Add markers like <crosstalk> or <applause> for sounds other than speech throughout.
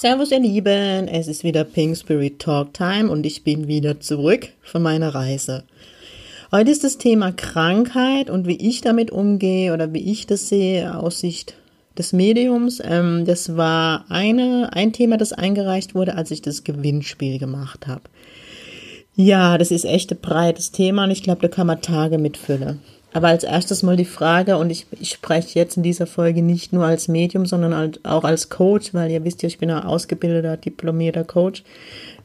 Servus ihr Lieben, es ist wieder Pink Spirit Talk Time und ich bin wieder zurück von meiner Reise. Heute ist das Thema Krankheit und wie ich damit umgehe oder wie ich das sehe aus Sicht des Mediums. Ähm, das war eine, ein Thema, das eingereicht wurde, als ich das Gewinnspiel gemacht habe. Ja, das ist echt ein breites Thema und ich glaube, da kann man Tage mitfüllen. Aber als erstes mal die Frage, und ich, ich spreche jetzt in dieser Folge nicht nur als Medium, sondern auch als Coach, weil ihr wisst ja, ich bin ein ausgebildeter, diplomierter Coach.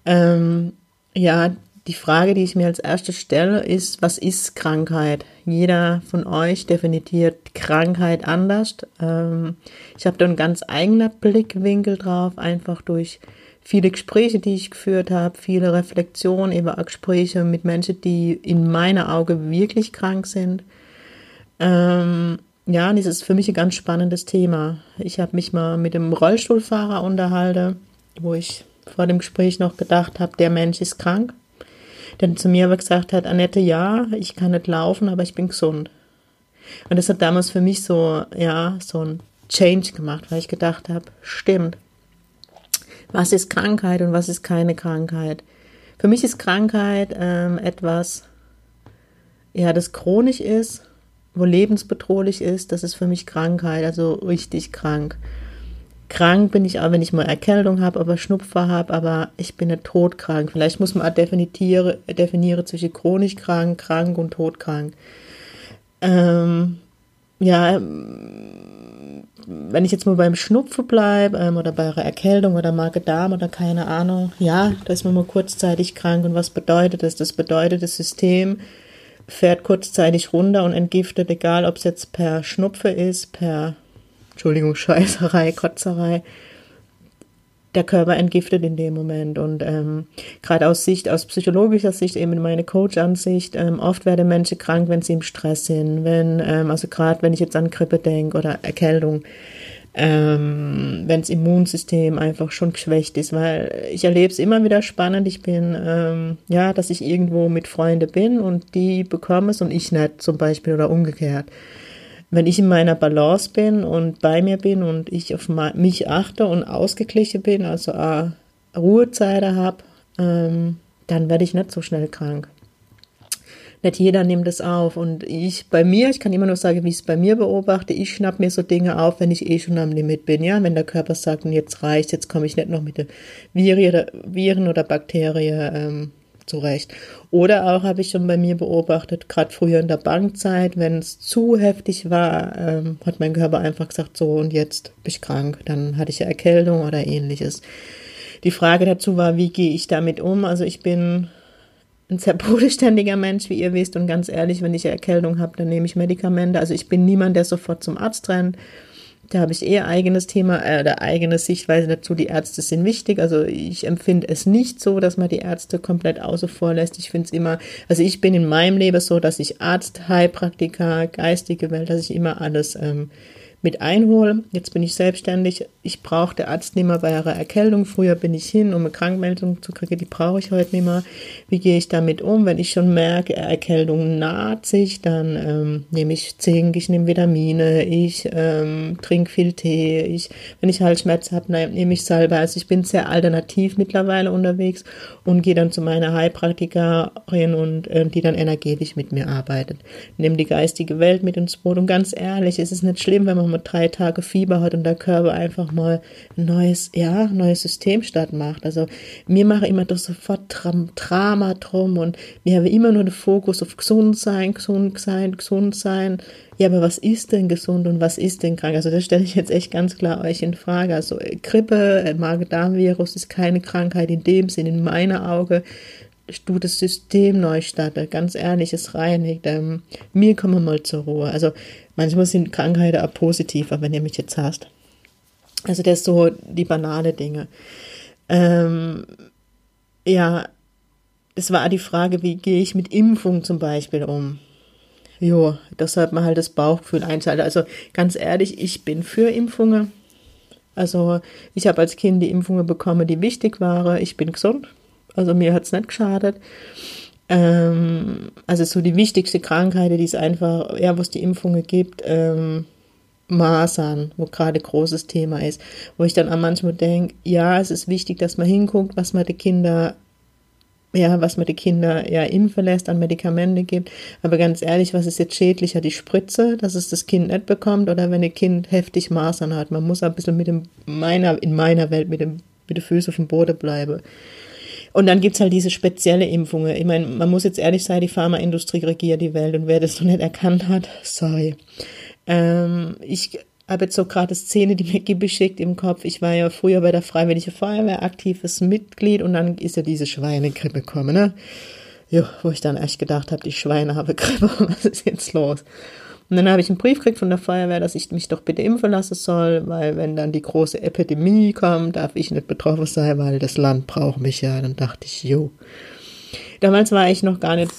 Ähm, ja, die Frage, die ich mir als erstes stelle, ist, was ist Krankheit? Jeder von euch definiert Krankheit anders. Ähm, ich habe da einen ganz eigenen Blickwinkel drauf, einfach durch viele Gespräche, die ich geführt habe, viele Reflexionen über Gespräche mit Menschen, die in meiner Auge wirklich krank sind. Ähm, ja, das ist für mich ein ganz spannendes Thema. Ich habe mich mal mit dem Rollstuhlfahrer unterhalten, wo ich vor dem Gespräch noch gedacht habe, der Mensch ist krank. Der zu mir aber gesagt hat, Annette, ja, ich kann nicht laufen, aber ich bin gesund. Und das hat damals für mich so, ja, so ein Change gemacht, weil ich gedacht habe, stimmt was ist Krankheit und was ist keine Krankheit. Für mich ist Krankheit ähm, etwas, ja, das chronisch ist, wo lebensbedrohlich ist, das ist für mich Krankheit, also richtig krank. Krank bin ich auch, wenn ich mal Erkältung habe, aber Schnupfer habe, aber ich bin nicht todkrank. Vielleicht muss man auch definiere, definiere zwischen chronisch krank, krank und todkrank. Ähm, ja, wenn ich jetzt mal beim Schnupfen bleibe ähm, oder bei einer Erkältung oder Magen-Darm oder keine Ahnung, ja, da ist man mal kurzzeitig krank. Und was bedeutet das? Das bedeutet, das System fährt kurzzeitig runter und entgiftet, egal ob es jetzt per Schnupfe ist, per, Entschuldigung, <laughs> Scheißerei, Kotzerei, der Körper entgiftet in dem Moment. Und ähm, gerade aus Sicht, aus psychologischer Sicht, eben meine Coach-Ansicht, ähm, oft werden Menschen krank, wenn sie im Stress sind, wenn, ähm, also gerade wenn ich jetzt an Grippe denke oder Erkältung, ähm, wenn das Immunsystem einfach schon geschwächt ist, weil ich erlebe es immer wieder spannend. Ich bin, ähm, ja, dass ich irgendwo mit Freunden bin und die bekommen es und ich nicht zum Beispiel oder umgekehrt wenn ich in meiner Balance bin und bei mir bin und ich auf mich achte und ausgeglichen bin, also Ruhezeiten habe, ähm, dann werde ich nicht so schnell krank. Nicht jeder nimmt es auf. Und ich bei mir, ich kann immer nur sagen, wie ich es bei mir beobachte, ich schnapp mir so Dinge auf, wenn ich eh schon am Limit bin, ja, wenn der Körper sagt, jetzt reicht, jetzt komme ich nicht noch mit den Viren oder Bakterien ähm, zurecht. Oder auch habe ich schon bei mir beobachtet, gerade früher in der Bankzeit, wenn es zu heftig war, ähm, hat mein Körper einfach gesagt, so und jetzt bin ich krank, dann hatte ich eine Erkältung oder ähnliches. Die Frage dazu war, wie gehe ich damit um? Also ich bin ein sehr <laughs> bodenständiger Mensch, wie ihr wisst, und ganz ehrlich, wenn ich Erkältung habe, dann nehme ich Medikamente. Also ich bin niemand, der sofort zum Arzt rennt. Da habe ich eher eigenes Thema äh, oder eigene Sichtweise dazu. Die Ärzte sind wichtig. Also ich empfinde es nicht so, dass man die Ärzte komplett außer vor lässt. Ich finde es immer, also ich bin in meinem Leben so, dass ich Arzt, Heilpraktiker, geistige Welt, dass ich immer alles ähm, mit einhole. Jetzt bin ich selbstständig. Ich brauche der Arzt nicht mehr bei einer Erkältung. Früher bin ich hin, um eine Krankmeldung zu kriegen. Die brauche ich heute nicht mehr. Wie gehe ich damit um? Wenn ich schon merke, Erkältung naht sich, dann ähm, nehme ich Zink, ich nehme Vitamine, ich ähm, trinke viel Tee. Ich, wenn ich Halsschmerz habe, nehme ich Salbe. Also ich bin sehr alternativ mittlerweile unterwegs und gehe dann zu meiner Heilpraktikerin und äh, die dann energetisch mit mir arbeitet. Nehme die geistige Welt mit ins Boot. Und ganz ehrlich, es ist nicht schlimm, wenn man drei Tage Fieber hat und der Körper einfach mal ein neues, ja, neues System statt macht. Also mir mache immer doch sofort Drama drum und mir habe immer nur den Fokus auf gesund sein, gesund sein, gesund sein. Ja, aber was ist denn gesund und was ist denn krank? Also das stelle ich jetzt echt ganz klar euch in Frage. Also Grippe, Magen-Darm-Virus ist keine Krankheit in dem Sinn, in meiner Auge du das System neu startet, ganz ehrlich, es reinigt. Ähm, mir kommen wir mal zur Ruhe. Also manchmal sind Krankheiten auch positiver, wenn ihr mich jetzt hast. Also das so die banale Dinge. Ähm, ja, das war die Frage, wie gehe ich mit Impfung zum Beispiel um? Jo, das hat man halt das Bauchgefühl einschalten. Also ganz ehrlich, ich bin für Impfungen. Also ich habe als Kind die Impfungen bekommen, die wichtig waren. Ich bin gesund. Also mir hat es nicht geschadet. Ähm, also so die wichtigste Krankheit, die es einfach, ja, wo es die Impfungen gibt, ähm, Masern, wo gerade großes Thema ist, wo ich dann auch manchmal denke, ja, es ist wichtig, dass man hinguckt, was man den Kindern ja, was man die Kinder ja impfen lässt, an Medikamente gibt. Aber ganz ehrlich, was ist jetzt schädlicher? Die Spritze, dass es das Kind nicht bekommt oder wenn ein Kind heftig Masern hat? Man muss ein bisschen mit dem, meiner, in meiner Welt mit dem, mit den Füßen auf dem Boden bleiben. Und dann gibt's halt diese spezielle Impfungen. Ich meine, man muss jetzt ehrlich sein, die Pharmaindustrie regiert die Welt und wer das noch nicht erkannt hat, sorry. Ähm, ich habe jetzt so gerade Szene, die mir beschickt im Kopf. Ich war ja früher bei der Freiwilligen Feuerwehr aktives Mitglied und dann ist ja diese Schweinegrippe gekommen, ne? Ja, wo ich dann echt gedacht habe, die Schweine haben Grippe, <laughs> was ist jetzt los? Und dann habe ich einen Brief gekriegt von der Feuerwehr, dass ich mich doch bitte impfen lassen soll, weil wenn dann die große Epidemie kommt, darf ich nicht betroffen sein, weil das Land braucht mich ja. Dann dachte ich, jo. Damals war ich noch gar nicht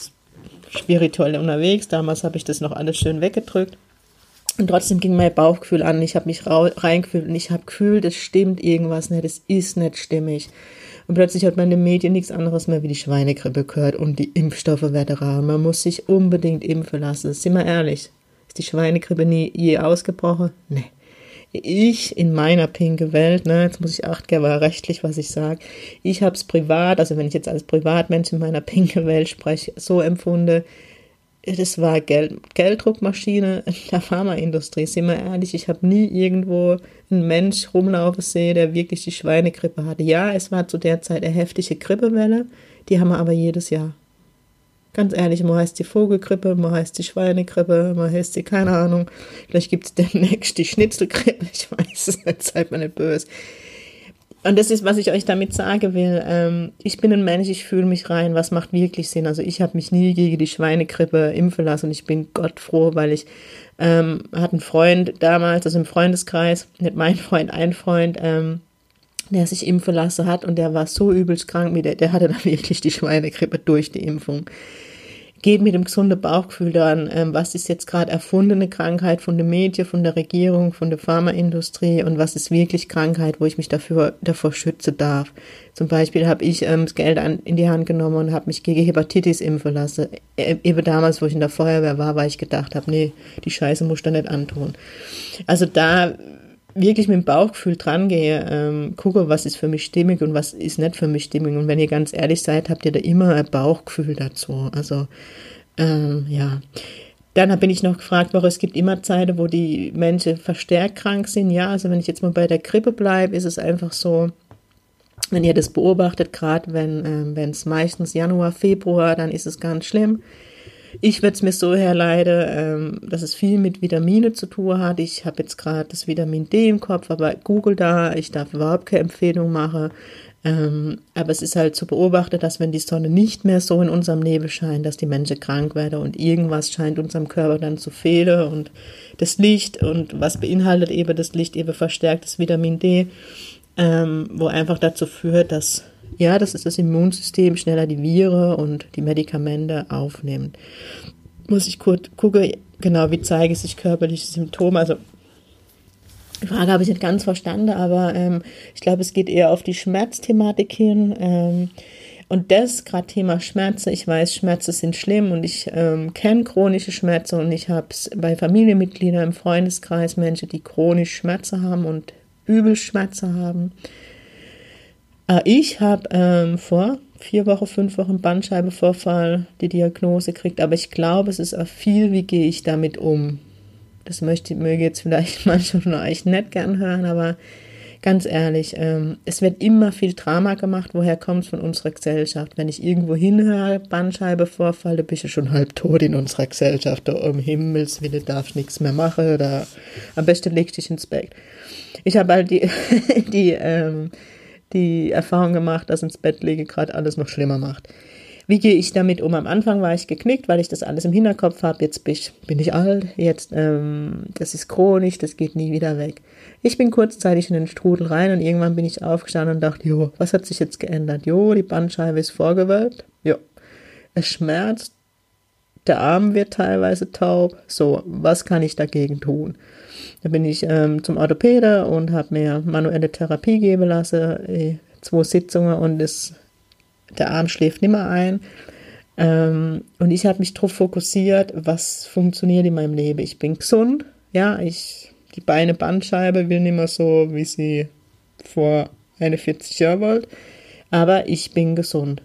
spirituell unterwegs, damals habe ich das noch alles schön weggedrückt. Und trotzdem ging mein Bauchgefühl an. Ich habe mich reingefühlt und ich habe gefühlt, es stimmt irgendwas nicht, es ist nicht stimmig. Und plötzlich hat man in den Medien nichts anderes mehr wie die Schweinegrippe gehört und die Impfstoffe werden rar. Man muss sich unbedingt impfen lassen. Sind wir ehrlich? Ist die Schweinegrippe nie je ausgebrochen? Nee. Ich in meiner pinke Welt, ne, jetzt muss ich achten, aber rechtlich, was ich sage. Ich habe es privat, also wenn ich jetzt als Privatmensch in meiner pinke Welt spreche, so empfunden, das war Geld, Gelddruckmaschine in <laughs> der Pharmaindustrie. Sind wir ehrlich, ich habe nie irgendwo einen Mensch rumlaufen sehen, der wirklich die Schweinegrippe hatte. Ja, es war zu der Zeit eine heftige Grippewelle, die haben wir aber jedes Jahr. Ganz ehrlich, man heißt die Vogelgrippe, man heißt die Schweinegrippe, man heißt die, keine Ahnung, vielleicht gibt es demnächst die Schnitzelgrippe, ich weiß es nicht, seid mir nicht böse. Und das ist, was ich euch damit sagen will. Ähm, ich bin ein Mensch, ich fühle mich rein, was macht wirklich Sinn. Also ich habe mich nie gegen die Schweinegrippe impfen lassen und ich bin Gott froh, weil ich ähm, hatte einen Freund damals, also im Freundeskreis, nicht mein Freund, ein Freund, ähm, der sich impfen lassen hat und der war so übelst krank, der, der hatte dann <laughs> wirklich die Schweinegrippe durch die Impfung geht mit dem gesunden Bauchgefühl daran, ähm, was ist jetzt gerade erfundene Krankheit von den Medien, von der Regierung, von der Pharmaindustrie und was ist wirklich Krankheit, wo ich mich dafür, davor schützen darf. Zum Beispiel habe ich ähm, das Geld an, in die Hand genommen und habe mich gegen Hepatitis impfen lassen. Äh, eben damals, wo ich in der Feuerwehr war, weil ich gedacht habe, nee, die Scheiße muss ich da nicht antun. Also da wirklich mit dem Bauchgefühl dran gehe, ähm, gucke, was ist für mich stimmig und was ist nicht für mich stimmig. Und wenn ihr ganz ehrlich seid, habt ihr da immer ein Bauchgefühl dazu. Also, ähm, ja. Dann bin ich noch gefragt worden, es gibt immer Zeiten, wo die Menschen verstärkt krank sind. Ja, also wenn ich jetzt mal bei der Grippe bleibe, ist es einfach so, wenn ihr das beobachtet, gerade wenn ähm, es meistens Januar, Februar, dann ist es ganz schlimm. Ich würde es mir so herleiten, ähm, dass es viel mit Vitamine zu tun hat. Ich habe jetzt gerade das Vitamin D im Kopf, aber Google da, ich darf überhaupt keine Empfehlung machen. Ähm, aber es ist halt zu beobachten, dass wenn die Sonne nicht mehr so in unserem Nebel scheint, dass die Menschen krank werden und irgendwas scheint unserem Körper dann zu fehlen und das Licht und was beinhaltet eben das Licht eben verstärkt das Vitamin D, ähm, wo einfach dazu führt, dass ja, das ist das Immunsystem schneller die Viren und die Medikamente aufnimmt. Muss ich kurz gucken, genau, wie zeige sich körperliche Symptome. Also, die Frage habe ich nicht ganz verstanden, aber ähm, ich glaube, es geht eher auf die Schmerzthematik hin. Ähm, und das, gerade Thema Schmerzen, ich weiß, Schmerzen sind schlimm und ich ähm, kenne chronische Schmerzen und ich habe es bei Familienmitgliedern im Freundeskreis Menschen, die chronisch Schmerzen haben und übel Schmerzen haben. Ah, ich habe ähm, vor vier Wochen, fünf Wochen Bandscheibenvorfall die Diagnose gekriegt, aber ich glaube, es ist auch viel, wie gehe ich damit um. Das möchte, möge jetzt vielleicht <laughs> manche von euch nicht gern hören, aber ganz ehrlich, ähm, es wird immer viel Drama gemacht. Woher kommt es von unserer Gesellschaft? Wenn ich irgendwo hinhöre, Bandscheibenvorfall, da ich ja schon halb tot in unserer Gesellschaft. Da um Himmels Willen darf nichts mehr machen oder am besten legst dich ins Bett. Ich habe halt die, <laughs> die ähm, die Erfahrung gemacht, dass ins Bett lege gerade alles noch schlimmer macht. Wie gehe ich damit um? Am Anfang war ich geknickt, weil ich das alles im Hinterkopf habe. Jetzt bin ich, bin ich alt, jetzt ähm, das ist chronisch, das geht nie wieder weg. Ich bin kurzzeitig in den Strudel rein und irgendwann bin ich aufgestanden und dachte, jo, was hat sich jetzt geändert? Jo, die Bandscheibe ist vorgewölbt. Jo, es schmerzt, der Arm wird teilweise taub. So, was kann ich dagegen tun? Da bin ich ähm, zum Orthopäde und habe mir manuelle Therapie geben lassen, äh, zwei Sitzungen und das, der Arm schläft nimmer ein. Ähm, und ich habe mich darauf fokussiert, was funktioniert in meinem Leben. Ich bin gesund, ja, ich, die Beine Bandscheibe will nicht mehr so, wie sie vor 41 Jahren wollte, aber ich bin gesund.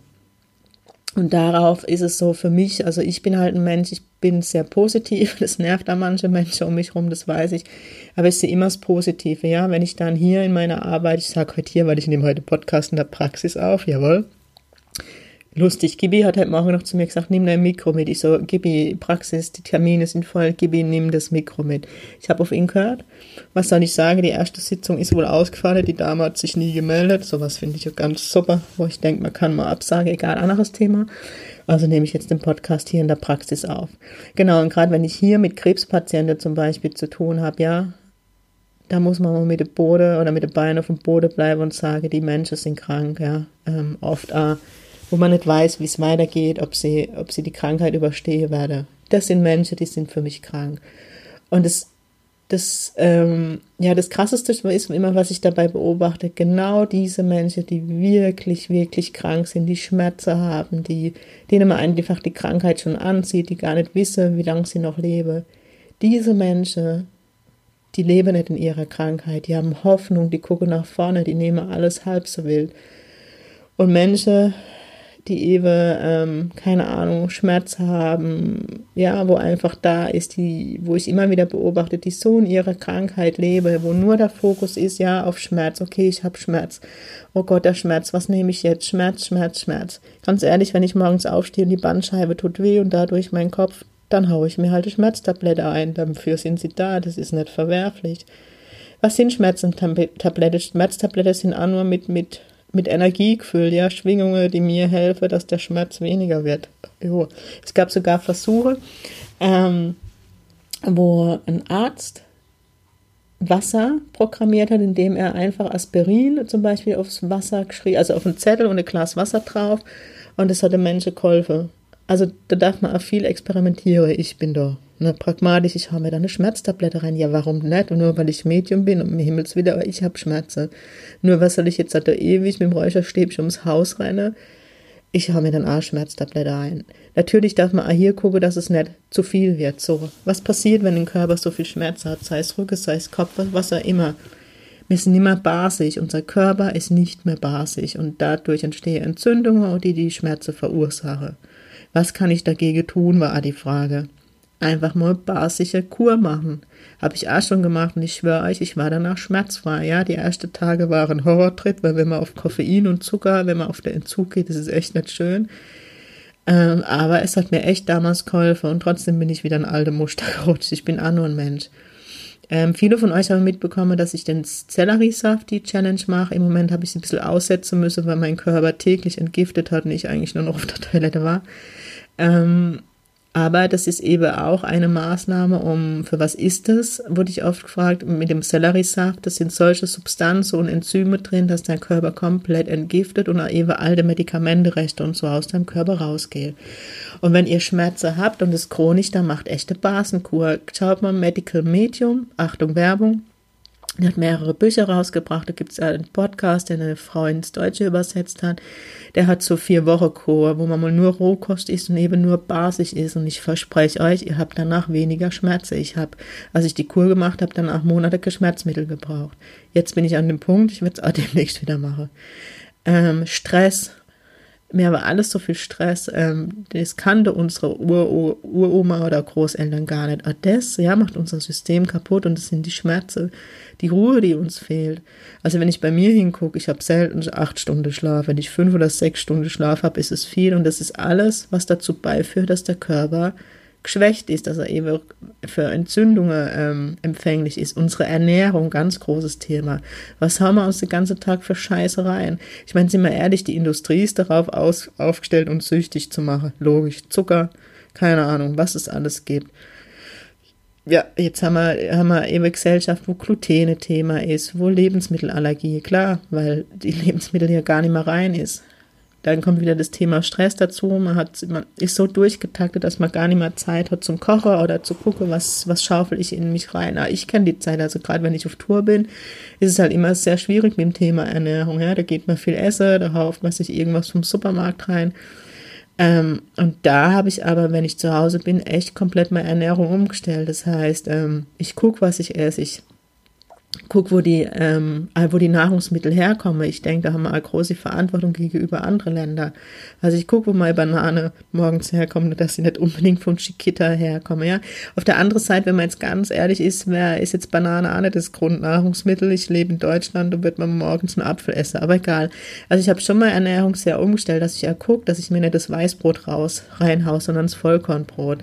Und darauf ist es so für mich, also ich bin halt ein Mensch, ich bin sehr positiv, <laughs> das nervt an manche Menschen um mich herum, das weiß ich, aber ich sehe immer das Positive, ja, wenn ich dann hier in meiner Arbeit, ich sage heute hier, weil ich nehme heute Podcast in der Praxis auf, jawohl, lustig. Gibi hat heute Morgen noch zu mir gesagt, nimm dein Mikro mit. Ich so, Gibi, Praxis, die Termine sind voll, Gibi, nimm das Mikro mit. Ich habe auf ihn gehört. Was soll ich sagen? Die erste Sitzung ist wohl ausgefallen. Die Dame hat sich nie gemeldet. Sowas finde ich auch ganz super, wo ich denke, man kann mal absagen, egal, anderes Thema. Also nehme ich jetzt den Podcast hier in der Praxis auf. Genau, und gerade wenn ich hier mit Krebspatienten zum Beispiel zu tun habe, ja, da muss man mal mit dem Boden oder mit den Beinen auf dem Boden bleiben und sagen, die Menschen sind krank, ja. Ähm, oft auch wo man nicht weiß, wie es weitergeht, ob sie, ob sie die Krankheit überstehen werde. Das sind Menschen, die sind für mich krank. Und das, das, ähm, ja, das Krasseste ist immer, was ich dabei beobachte, genau diese Menschen, die wirklich, wirklich krank sind, die Schmerzen haben, die, denen man einfach die Krankheit schon anzieht, die gar nicht wissen, wie lange sie noch leben. Diese Menschen, die leben nicht in ihrer Krankheit, die haben Hoffnung, die gucken nach vorne, die nehmen alles halb so wild. Und Menschen, die Ewe, ähm, keine Ahnung, Schmerz haben, ja, wo einfach da ist, die, wo ich immer wieder beobachte, die so in ihrer Krankheit lebe, wo nur der Fokus ist, ja, auf Schmerz, okay, ich habe Schmerz, oh Gott, der Schmerz, was nehme ich jetzt? Schmerz, Schmerz, Schmerz. Ganz ehrlich, wenn ich morgens aufstehe und die Bandscheibe tut weh und dadurch mein Kopf, dann haue ich mir halt eine Schmerztablette ein, dafür sind sie da, das ist nicht verwerflich. Was sind Schmerztablette? Schmerztablette sind auch nur mit, mit mit Energie gefüllt, ja, Schwingungen, die mir helfen, dass der Schmerz weniger wird. Jo. Es gab sogar Versuche, ähm, wo ein Arzt Wasser programmiert hat, indem er einfach Aspirin zum Beispiel aufs Wasser geschrieben, also auf einen Zettel und ein Glas Wasser drauf und das hat dem Menschen geholfen. Also da darf man auch viel experimentieren. Ich bin da ne, pragmatisch, ich habe mir da eine Schmerztablette rein. Ja, warum nicht? Und nur weil ich Medium bin und mir Himmels aber ich habe Schmerzen. Nur was soll ich jetzt da ewig mit dem Räucherstäbchen ums Haus rennen? Ich habe mir dann auch Schmerztablette ein. Natürlich darf man auch hier gucken, dass es nicht zu viel wird. So, was passiert, wenn ein Körper so viel Schmerz hat? Sei es Rücken, sei es Kopf, was auch immer. Wir sind nicht mehr basisch. Unser Körper ist nicht mehr basisch und dadurch entstehen Entzündungen, die die Schmerzen verursachen. Was kann ich dagegen tun, war die Frage. Einfach mal basische Kur machen. Habe ich auch schon gemacht und ich schwöre euch, ich war danach schmerzfrei. Ja, die ersten Tage waren Horrortritt, weil wenn man auf Koffein und Zucker, wenn man auf den Entzug geht, das ist echt nicht schön. Ähm, aber es hat mir echt damals geholfen und trotzdem bin ich wieder ein alter Muster gerutscht. Ich bin auch nur ein Mensch. Ähm, viele von euch haben mitbekommen, dass ich den Selleriesaft die Challenge mache. Im Moment habe ich sie ein bisschen aussetzen müssen, weil mein Körper täglich entgiftet hat und ich eigentlich nur noch auf der Toilette war. Ähm, aber das ist eben auch eine Maßnahme, um, für was ist das, wurde ich oft gefragt, mit dem Selleriesaft, das sind solche Substanzen und Enzyme drin, dass dein Körper komplett entgiftet und eben alte Medikamente, und so aus deinem Körper rausgehen. Und wenn ihr Schmerzen habt und es chronisch, dann macht echte Basenkur. Schaut mal Medical Medium, Achtung Werbung, er hat mehrere Bücher rausgebracht. Da gibt es einen Podcast, den eine Frau ins Deutsche übersetzt hat. Der hat so vier Wochen Kur, wo man mal nur Rohkost isst und eben nur basisch ist. Und ich verspreche euch, ihr habt danach weniger Schmerzen. Ich habe, als ich die Kur gemacht habe, danach Monate Schmerzmittel gebraucht. Jetzt bin ich an dem Punkt, ich werde es auch demnächst wieder machen. Ähm, Stress, mir war alles so viel Stress. Ähm, das kannte unsere Ur Uroma oder Großeltern gar nicht. Aber das, ja, macht unser System kaputt und das sind die Schmerzen, die Ruhe, die uns fehlt. Also wenn ich bei mir hingucke, ich habe selten acht Stunden Schlaf. Wenn ich fünf oder sechs Stunden Schlaf habe, ist es viel und das ist alles, was dazu beiführt, dass der Körper geschwächt ist, dass er eben für Entzündungen ähm, empfänglich ist. Unsere Ernährung, ganz großes Thema. Was haben wir uns den ganzen Tag für Scheiße rein? Ich meine, sind wir ehrlich, die Industrie ist darauf aus, aufgestellt, uns süchtig zu machen. Logisch. Zucker, keine Ahnung, was es alles gibt. Ja, jetzt haben wir, haben wir eben Gesellschaft, wo Gluten Thema ist, wo Lebensmittelallergie, klar, weil die Lebensmittel ja gar nicht mehr rein ist. Dann kommt wieder das Thema Stress dazu. Man, hat, man ist so durchgetaktet, dass man gar nicht mehr Zeit hat zum Kochen oder zu gucken, was, was schaufel ich in mich rein. Aber ich kenne die Zeit, also gerade wenn ich auf Tour bin, ist es halt immer sehr schwierig mit dem Thema Ernährung. Ja? Da geht man viel essen, da hauft man sich irgendwas vom Supermarkt rein. Ähm, und da habe ich aber, wenn ich zu Hause bin, echt komplett meine Ernährung umgestellt. Das heißt, ähm, ich gucke, was ich esse. Ich guck, wo die, ähm, wo die Nahrungsmittel herkommen. Ich denke, da haben wir eine große Verantwortung gegenüber anderen Ländern. Also ich gucke, wo meine Banane morgens herkommt, dass sie nicht unbedingt von Chiquita herkommen. Ja? Auf der anderen Seite, wenn man jetzt ganz ehrlich ist, wer ist jetzt Banane auch nicht das Grundnahrungsmittel? Ich lebe in Deutschland und wird man morgens einen Apfel essen, aber egal. Also ich habe schon mal Ernährung sehr umgestellt, dass ich ja gucke, dass ich mir nicht das Weißbrot raus reinhaue, sondern das Vollkornbrot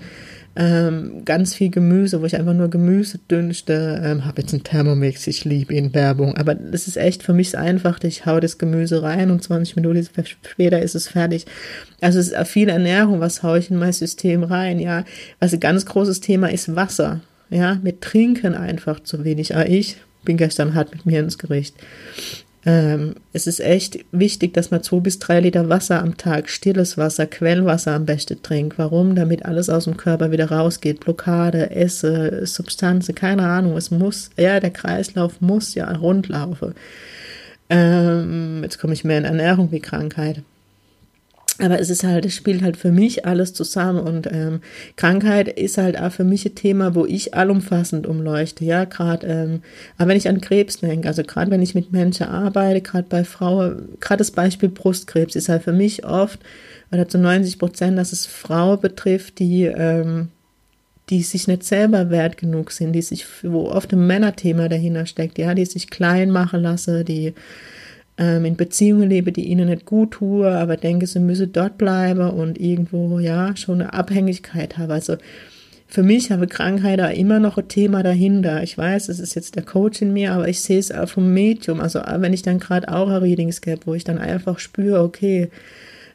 ähm, ganz viel Gemüse, wo ich einfach nur Gemüse dünste. Ähm, habe jetzt einen Thermomix, ich liebe ihn, Werbung. Aber das ist echt für mich einfach, ich hau das Gemüse rein und 20 Minuten später ist es fertig. Also es ist viel Ernährung, was haue ich in mein System rein, ja. Was ein ganz großes Thema ist Wasser. Ja, mit Trinken einfach zu wenig. Aber ich bin gestern hart mit mir ins Gericht. Ähm, es ist echt wichtig, dass man zwei bis drei Liter Wasser am Tag, stilles Wasser, Quellwasser am besten trinkt. Warum? Damit alles aus dem Körper wieder rausgeht. Blockade, Esse, Substanzen, keine Ahnung. Es muss, ja, der Kreislauf muss ja rundlaufen. Ähm, jetzt komme ich mehr in Ernährung wie Krankheit. Aber es ist halt, es spielt halt für mich alles zusammen und ähm, Krankheit ist halt auch für mich ein Thema, wo ich allumfassend umleuchte. Ja, gerade, ähm, aber wenn ich an Krebs denke, also gerade wenn ich mit Menschen arbeite, gerade bei Frauen, gerade das Beispiel Brustkrebs ist halt für mich oft oder zu 90 Prozent, dass es Frauen betrifft, die ähm, die sich nicht selber wert genug sind, die sich, wo oft ein Männerthema dahinter steckt, ja, die sich klein machen lassen, die ähm, in Beziehungen lebe, die ihnen nicht gut tue, aber denke, sie müsse dort bleiben und irgendwo, ja, schon eine Abhängigkeit habe. Also für mich habe Krankheit da immer noch ein Thema dahinter. Ich weiß, es ist jetzt der Coach in mir, aber ich sehe es auch vom Medium. Also wenn ich dann gerade auch ein Readings gebe, wo ich dann einfach spüre, okay,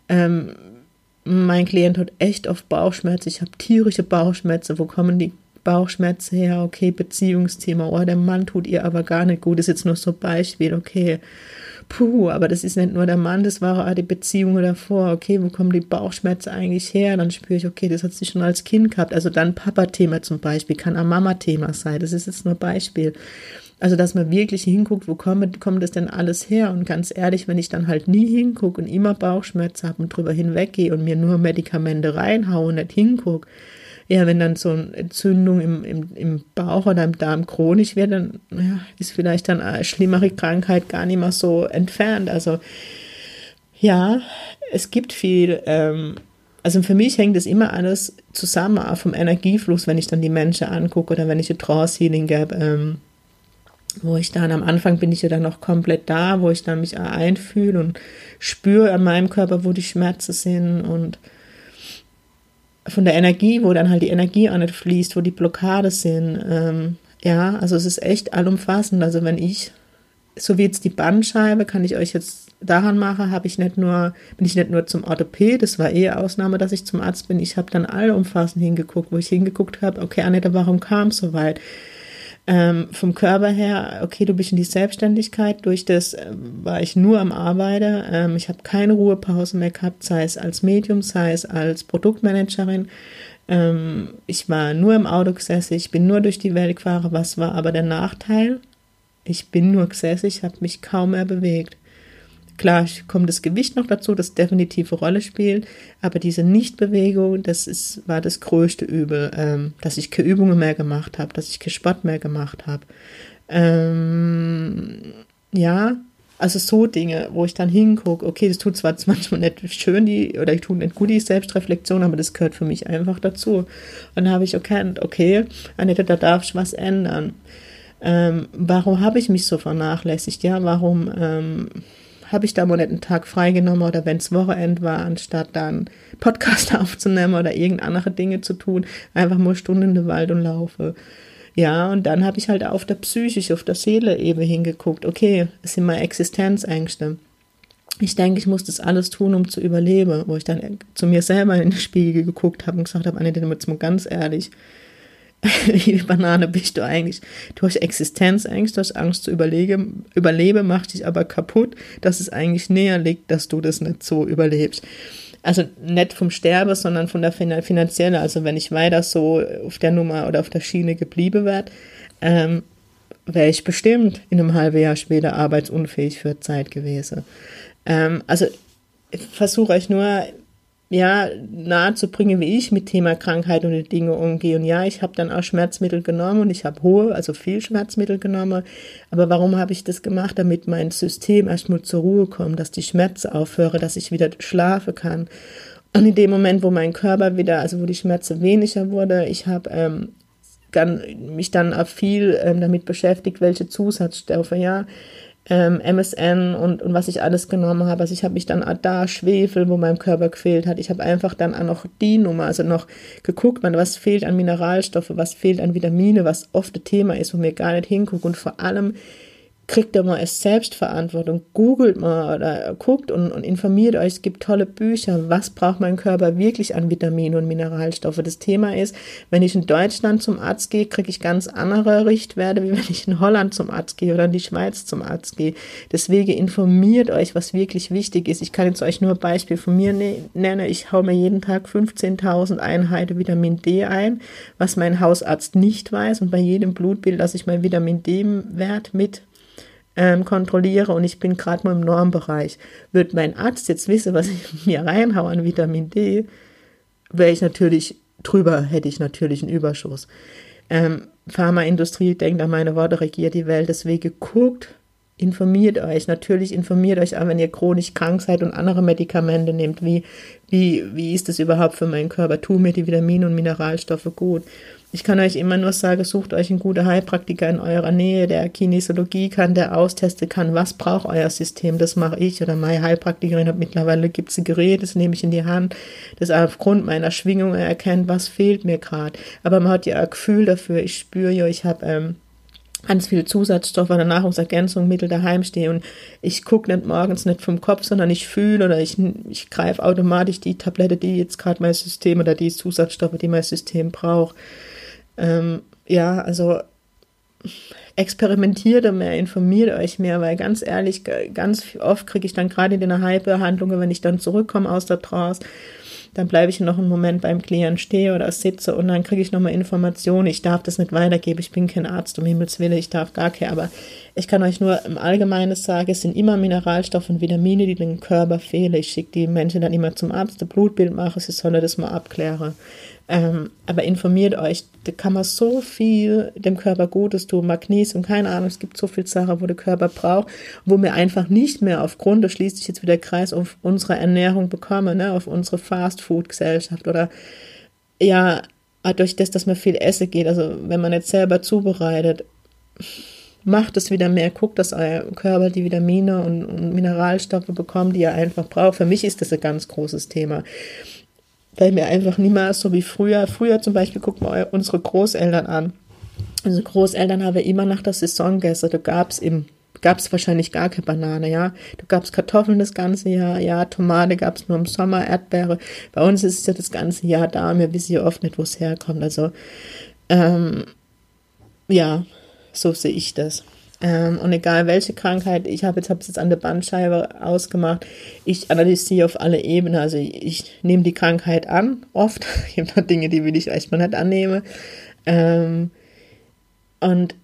ähm, mein Klient hat echt oft Bauchschmerzen, ich habe tierische Bauchschmerzen, wo kommen die Bauchschmerzen her? Okay, Beziehungsthema, oh, der Mann tut ihr aber gar nicht gut, ist jetzt nur so ein Beispiel, okay puh, aber das ist nicht nur der Mann, das war auch die Beziehung davor. Okay, wo kommen die Bauchschmerzen eigentlich her? Dann spüre ich, okay, das hat sie schon als Kind gehabt. Also dann Papa-Thema zum Beispiel, kann ein Mama-Thema sein. Das ist jetzt nur Beispiel. Also, dass man wirklich hinguckt, wo kommt, kommt das denn alles her? Und ganz ehrlich, wenn ich dann halt nie hingucke und immer Bauchschmerzen habe und drüber hinweggehe und mir nur Medikamente reinhaue und nicht hingucke, ja, wenn dann so eine Entzündung im, im, im Bauch oder im Darm chronisch wird, dann ja, ist vielleicht dann eine schlimmere Krankheit gar nicht mehr so entfernt. Also ja, es gibt viel. Ähm, also für mich hängt das immer alles zusammen, vom Energiefluss, wenn ich dann die Menschen angucke oder wenn ich ein Trance-Healing gebe. Ähm, wo ich dann am Anfang bin ich ja dann noch komplett da, wo ich dann mich einfühle und spüre an meinem Körper, wo die Schmerzen sind und von der Energie, wo dann halt die Energie auch nicht fließt, wo die Blockade sind. Ähm, ja, also es ist echt allumfassend. Also wenn ich, so wie jetzt die Bandscheibe, kann ich euch jetzt daran machen, habe ich nicht nur, bin ich nicht nur zum Orthopäd, das war eh Ausnahme, dass ich zum Arzt bin. Ich habe dann allumfassend hingeguckt, wo ich hingeguckt habe, okay, Annette, warum kam es so weit? Ähm, vom Körper her, okay, du bist in die Selbstständigkeit. Durch das äh, war ich nur am Arbeiten. Ähm, ich habe keine Ruhepause mehr gehabt, sei es als Medium, sei es als Produktmanagerin. Ähm, ich war nur im Auto gesessen, ich bin nur durch die Welt gefahren. Was war aber der Nachteil? Ich bin nur gesessen, ich habe mich kaum mehr bewegt. Klar kommt das Gewicht noch dazu, das definitiv eine Rolle spielt, aber diese Nichtbewegung, das ist, war das größte Übel, ähm, dass ich keine Übungen mehr gemacht habe, dass ich keinen Sport mehr gemacht habe. Ähm, ja, also so Dinge, wo ich dann hingucke, okay, das tut zwar manchmal nicht schön, die, oder ich tue nicht gut die Selbstreflexion, aber das gehört für mich einfach dazu. Und dann habe ich erkannt, okay, Annette, da darf ich was ändern. Ähm, warum habe ich mich so vernachlässigt? Ja, warum ähm, habe ich da mal nicht einen Tag freigenommen oder wenn es Wochenend war, anstatt dann Podcast <laughs> aufzunehmen oder irgendeine andere Dinge zu tun, einfach mal Stunden in den Wald und laufe. Ja, und dann habe ich halt auf der psychisch, auf der Seele eben hingeguckt. Okay, es sind meine Existenzängste. Ich denke, ich muss das alles tun, um zu überleben, wo ich dann zu mir selber in den Spiegel geguckt habe und gesagt habe, Anne, jetzt mal ganz ehrlich, <laughs> die Banane bist du eigentlich durch Existenz, eigentlich durch Angst zu überleben, überlebe, macht dich aber kaputt, dass es eigentlich näher liegt, dass du das nicht so überlebst. Also nicht vom Sterbe, sondern von der finanziellen. Also wenn ich weiter so auf der Nummer oder auf der Schiene geblieben wäre, ähm, wäre ich bestimmt in einem halben Jahr später arbeitsunfähig für Zeit gewesen. Ähm, also ich versuche euch nur ja, nahe zu bringen, wie ich mit Thema Krankheit und die Dinge umgehe. Und ja, ich habe dann auch Schmerzmittel genommen und ich habe hohe, also viel Schmerzmittel genommen. Aber warum habe ich das gemacht? Damit mein System erstmal zur Ruhe kommt, dass die Schmerzen aufhöre, dass ich wieder schlafen kann. Und in dem Moment, wo mein Körper wieder, also wo die Schmerzen weniger wurde, ich habe ähm, mich dann auch viel ähm, damit beschäftigt, welche Zusatzstoffe, ja, ähm, MSN und, und was ich alles genommen habe. Also ich habe mich dann da Schwefel, wo meinem Körper gefehlt hat. Ich habe einfach dann auch noch die Nummer, also noch geguckt, man, was fehlt an Mineralstoffe, was fehlt an Vitamine, was oft ein Thema ist, wo mir gar nicht hinguckt und vor allem kriegt ihr mal es Selbstverantwortung, googelt mal oder guckt und, und, informiert euch. Es gibt tolle Bücher. Was braucht mein Körper wirklich an Vitamine und Mineralstoffe? Das Thema ist, wenn ich in Deutschland zum Arzt gehe, kriege ich ganz andere Richtwerte, wie wenn ich in Holland zum Arzt gehe oder in die Schweiz zum Arzt gehe. Deswegen informiert euch, was wirklich wichtig ist. Ich kann jetzt euch nur ein Beispiel von mir ne-, nennen. Ich hau mir jeden Tag 15.000 Einheiten Vitamin D ein, was mein Hausarzt nicht weiß. Und bei jedem Blutbild lasse ich mein Vitamin D-Wert mit ähm, kontrolliere und ich bin gerade mal im Normbereich, wird mein Arzt jetzt wissen, was ich <laughs> mir reinhaue an Vitamin D, wäre ich natürlich drüber, hätte ich natürlich einen Überschuss. Ähm, Pharmaindustrie denkt an meine Worte, regiert die Welt, deswegen guckt, informiert euch. Natürlich informiert euch auch, wenn ihr chronisch krank seid und andere Medikamente nehmt. Wie, wie, wie ist das überhaupt für meinen Körper? Tun mir die Vitamine und Mineralstoffe gut? Ich kann euch immer nur sagen, sucht euch einen guten Heilpraktiker in eurer Nähe, der Kinesiologie kann, der austesten kann, was braucht euer System. Das mache ich oder meine Heilpraktikerin hat mittlerweile gibt es ein Gerät, das nehme ich in die Hand, das aufgrund meiner Schwingung erkennt, was fehlt mir gerade. Aber man hat ja ein Gefühl dafür. Ich spüre ja, ich habe ähm, ganz viele Zusatzstoffe oder Nahrungsergänzungsmittel daheim stehen und ich gucke nicht morgens nicht vom Kopf, sondern ich fühle oder ich, ich greife automatisch die Tablette, die jetzt gerade mein System oder die Zusatzstoffe, die mein System braucht. Ähm, ja, also experimentiert mehr, informiert euch mehr, weil ganz ehrlich, ganz oft kriege ich dann gerade in den Heilbehandlungen, wenn ich dann zurückkomme aus der Trance, dann bleibe ich noch einen Moment beim Klienten stehe oder sitze und dann kriege ich nochmal Informationen. Ich darf das nicht weitergeben, ich bin kein Arzt, um Himmels Willen, ich darf gar kein, aber ich kann euch nur im Allgemeinen sagen, es sind immer Mineralstoffe und Vitamine, die dem Körper fehlen. Ich schicke die Menschen dann immer zum Arzt, ein Blutbild mache, sie sollen das mal abklären. Ähm, aber informiert euch, da kann man so viel dem Körper Gutes tun, Magnesium, keine Ahnung, es gibt so viel Sachen, wo der Körper braucht, wo wir einfach nicht mehr aufgrund, da schließt sich jetzt wieder der Kreis, auf unsere Ernährung bekommen, ne, auf unsere Fast-Food-Gesellschaft oder ja, durch das, dass man viel essen geht, also wenn man jetzt selber zubereitet, macht es wieder mehr, guckt, dass euer Körper die Vitamine und, und Mineralstoffe bekommt, die er einfach braucht. Für mich ist das ein ganz großes Thema weil mir einfach nicht mehr so wie früher. Früher zum Beispiel, gucken wir unsere Großeltern an. Unsere Großeltern haben immer nach der Saison gegessen. Da gab's im gab's wahrscheinlich gar keine Banane, ja. Da gab's Kartoffeln das ganze Jahr, ja, Tomate gab's nur im Sommer, Erdbeere. Bei uns ist es ja das ganze Jahr da wir wissen ja oft nicht, wo es herkommt. Also, ähm, ja, so sehe ich das. Ähm, und egal welche Krankheit, ich habe jetzt, habe jetzt an der Bandscheibe ausgemacht, ich analysiere auf alle Ebenen. Also ich, ich nehme die Krankheit an, oft. <laughs> Ich habe noch Dinge, die will ich erstmal nicht annehmen. Ähm, und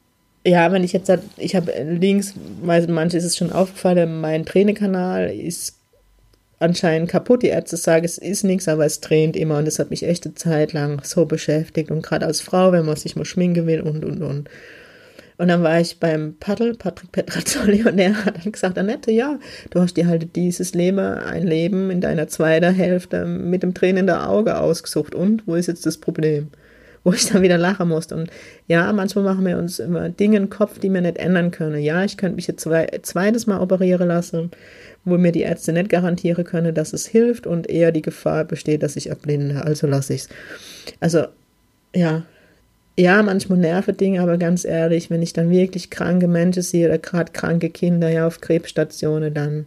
ja, wenn ich jetzt, ich habe links, weil manche ist es schon aufgefallen, mein Trainekanal ist anscheinend kaputt. Die Ärzte sagen, es ist nichts, aber es tränt immer und das hat mich echt eine Zeit lang so beschäftigt. Und gerade als Frau, wenn man sich mal schminken will und, und, und. Und dann war ich beim Paddel, Patrick Petrazzoli, und er hat dann gesagt, Annette, ja, du hast dir halt dieses Leben, ein Leben in deiner zweiten Hälfte mit dem Tränen in der Auge ausgesucht. Und wo ist jetzt das Problem? Wo ich dann wieder lachen musste. Und ja, manchmal machen wir uns immer Dinge im Kopf, die wir nicht ändern können. Ja, ich könnte mich jetzt zwei, zweites Mal operieren lassen, wo mir die Ärzte nicht garantieren können, dass es hilft und eher die Gefahr besteht, dass ich erblinde. Also lasse ich es. Also, ja, ja, manchmal nerven Dinge, aber ganz ehrlich, wenn ich dann wirklich kranke Menschen sehe oder gerade kranke Kinder ja auf Krebsstationen, dann,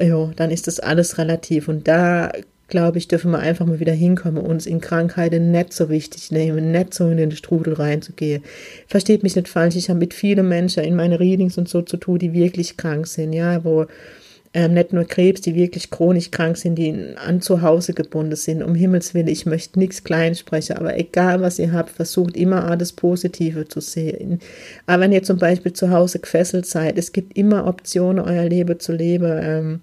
jo, dann ist das alles relativ. Und da glaube ich, dürfen wir einfach mal wieder hinkommen, uns in Krankheiten nicht so wichtig nehmen, nicht so in den Strudel reinzugehen. Versteht mich nicht falsch, ich habe mit vielen Menschen in meine Readings und so zu tun, die wirklich krank sind, ja, wo ähm, nicht nur Krebs, die wirklich chronisch krank sind, die an zu Hause gebunden sind. Um Himmels Willen, ich möchte nichts klein sprechen, aber egal was ihr habt, versucht immer alles Positive zu sehen. Aber wenn ihr zum Beispiel zu Hause gefesselt seid, es gibt immer Optionen, euer Leben zu leben. Ähm,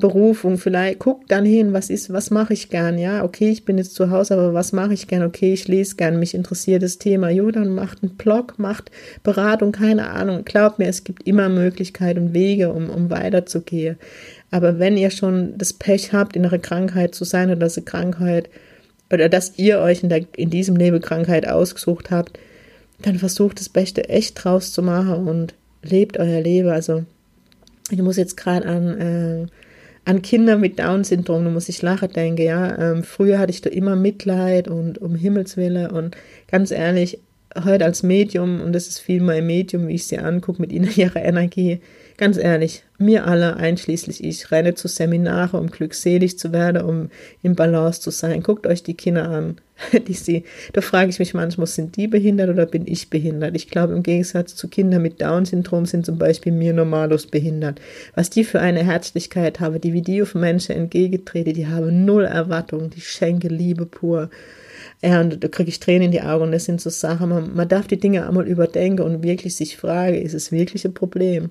Berufung, vielleicht guckt dann hin, was ist, was mache ich gern, ja, okay, ich bin jetzt zu Hause, aber was mache ich gern, okay, ich lese gern, mich interessiert das Thema, jo, dann macht einen Blog, macht Beratung, keine Ahnung, glaubt mir, es gibt immer Möglichkeiten und Wege, um, um weiterzugehen, aber wenn ihr schon das Pech habt, in einer Krankheit zu sein oder eine Krankheit, oder dass ihr euch in, der, in diesem Leben Krankheit ausgesucht habt, dann versucht das Beste echt draus zu machen und lebt euer Leben, also ich muss jetzt gerade an, äh, an Kinder mit Down-Syndrom, da muss ich lachen denken, ja. Ähm, früher hatte ich da immer Mitleid und um Himmelswille und ganz ehrlich, heute als Medium, und das ist viel mein Medium, wie ich sie angucke, mit ihnen ihrer Energie, Ganz ehrlich, mir alle, einschließlich ich, renne zu Seminare, um glückselig zu werden, um im Balance zu sein. Guckt euch die Kinder an. Die sie, da frage ich mich manchmal, sind die behindert oder bin ich behindert? Ich glaube, im Gegensatz zu Kindern mit Down-Syndrom sind zum Beispiel mir normalos behindert. Was die für eine Herzlichkeit haben, die wie die auf Menschen entgegentreten, die haben null Erwartung, die schenke Liebe pur. Ja, und da kriege ich Tränen in die Augen. Und das sind so Sachen, man, man darf die Dinge einmal überdenken und wirklich sich fragen, ist es wirklich ein Problem?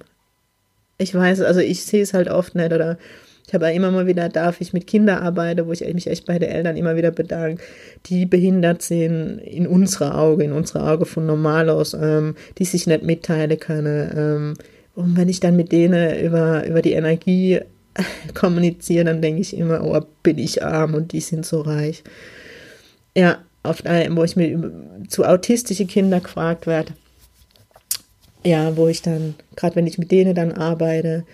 ich weiß, also ich sehe es halt oft nicht oder ich habe immer mal wieder, darf ich mit Kindern arbeiten, wo ich mich echt bei den Eltern immer wieder bedanke, die behindert sind in unserer Auge, in unserer Auge von Normalos, ähm, die sich nicht mitteilen können. Ähm, und wenn ich dann mit denen über, über die Energie <laughs> kommuniziere, dann denke ich immer, oh, bin ich arm und die sind so reich. Ja, oft, wo ich mir zu autistische Kinder gefragt werde, ja, wo ich dann, gerade wenn ich mit denen dann arbeite,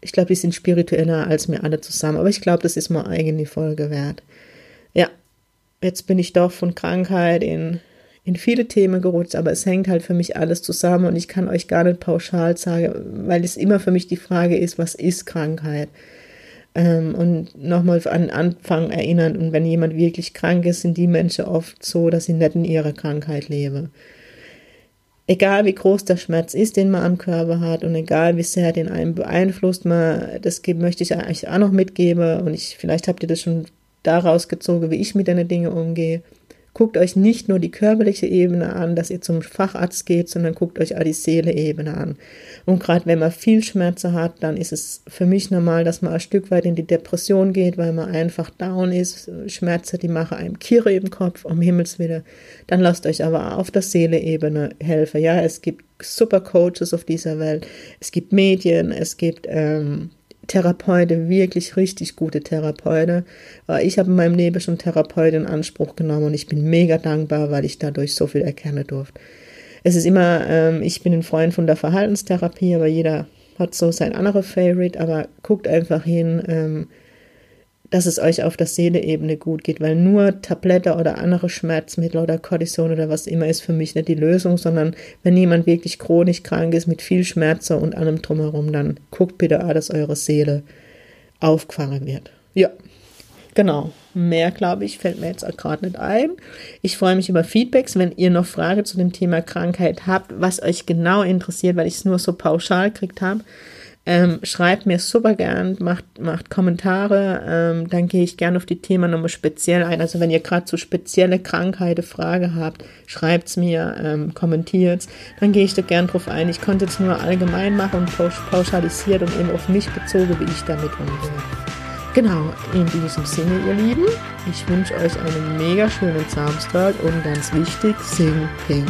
ich glaube, die sind spiritueller als wir alle zusammen. Aber ich glaube, das ist mal eigene Folge wert. Ja, jetzt bin ich doch von Krankheit in, in viele Themen gerutscht, aber es hängt halt für mich alles zusammen und ich kann euch gar nicht pauschal sagen, weil es immer für mich die Frage ist, was ist Krankheit? Ähm, und nochmal an Anfang erinnern, und wenn jemand wirklich krank ist, sind die Menschen oft so, dass sie nicht in ihrer Krankheit leben egal wie groß der Schmerz ist, den man am Körper hat und egal wie sehr den einen beeinflusst, man, das möchte ich eigentlich auch noch mitgeben und ich, vielleicht habt ihr das schon daraus gezogen, wie ich mit den Dingen umgehe. Guckt euch nicht nur die körperliche Ebene an, dass ihr zum Facharzt geht, sondern guckt euch auch die Seele-Ebene an. Und gerade wenn man viel Schmerzen hat, dann ist es für mich normal, dass man ein Stück weit in die Depression geht, weil man einfach down ist. Schmerzen, die machen einem Kirre im Kopf, um Himmels Willen. Dann lasst euch aber auf der Seele-Ebene helfen. Ja, es gibt super Coaches auf dieser Welt. Es gibt Medien, es gibt ähm, Therapeuten, wirklich richtig gute Therapeuten. Ich habe in meinem Leben schon Therapeuten in Anspruch genommen und ich bin mega dankbar, weil ich dadurch so viel erkennen durfte. Es ist immer, ähm, ich bin ein Freund von der Verhaltenstherapie, aber jeder hat so sein anderer Favorite, aber guckt einfach hin, ähm, dass es euch auf der Seeleebene gut geht, weil nur Tablette oder andere Schmerzmittel oder Cortison oder was immer ist für mich nicht die Lösung, sondern wenn jemand wirklich chronisch krank ist mit viel Schmerz und allem drumherum, dann guckt bitte auch, dass eure Seele aufgefangen wird. Ja, genau. Mehr, glaube ich, fällt mir jetzt gerade nicht ein. Ich freue mich über Feedbacks, wenn ihr noch Fragen zu dem Thema Krankheit habt, was euch genau interessiert, weil ich es nur so pauschal gekriegt habe ähm, schreibt mir super gern, macht, macht Kommentare, ähm, dann gehe ich gerne auf die Themen nochmal speziell ein. Also wenn ihr gerade so spezielle Krankheiten Frage habt, schreibt's mir, ähm, kommentiert's, dann gehe ich da gern drauf ein. Ich konnte es nur allgemein machen und pauschalisiert und eben auf mich bezogen, wie ich damit umgehe. Genau, in diesem Sinne, ihr Lieben, ich wünsche euch einen mega schönen Samstag und ganz wichtig, sing, ping.